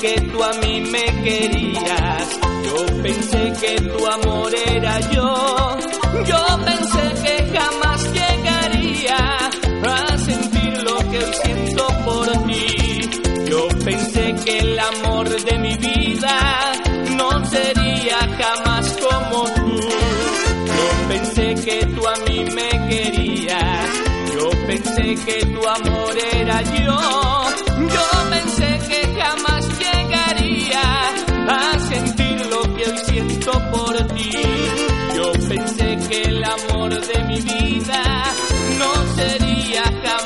Que tú a mí me querías. Yo pensé que tu amor era yo. Yo pensé que jamás llegaría a sentir lo que hoy siento por ti. Yo pensé que el amor de mi vida no sería jamás como tú. Yo pensé que tú a mí me querías. Yo pensé que tu amor era. Yo amor de mi vida no sería jamás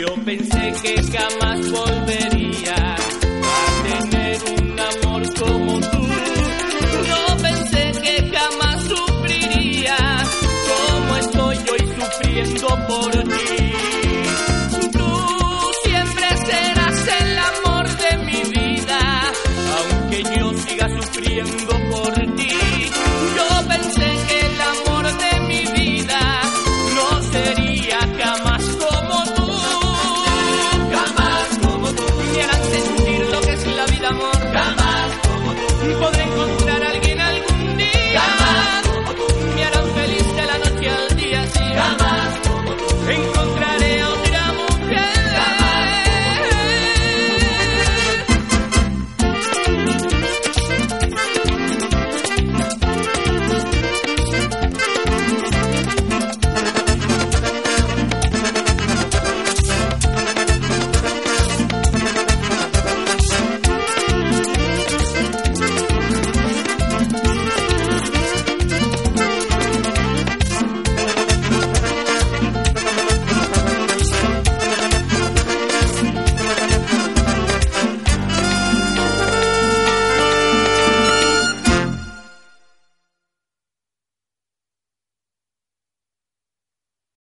Yo pensé que jamás volvería a tener un amor como tú. Yo pensé que jamás sufriría como estoy hoy sufriendo por ti. Tú siempre serás el amor de mi vida, aunque yo siga sufriendo.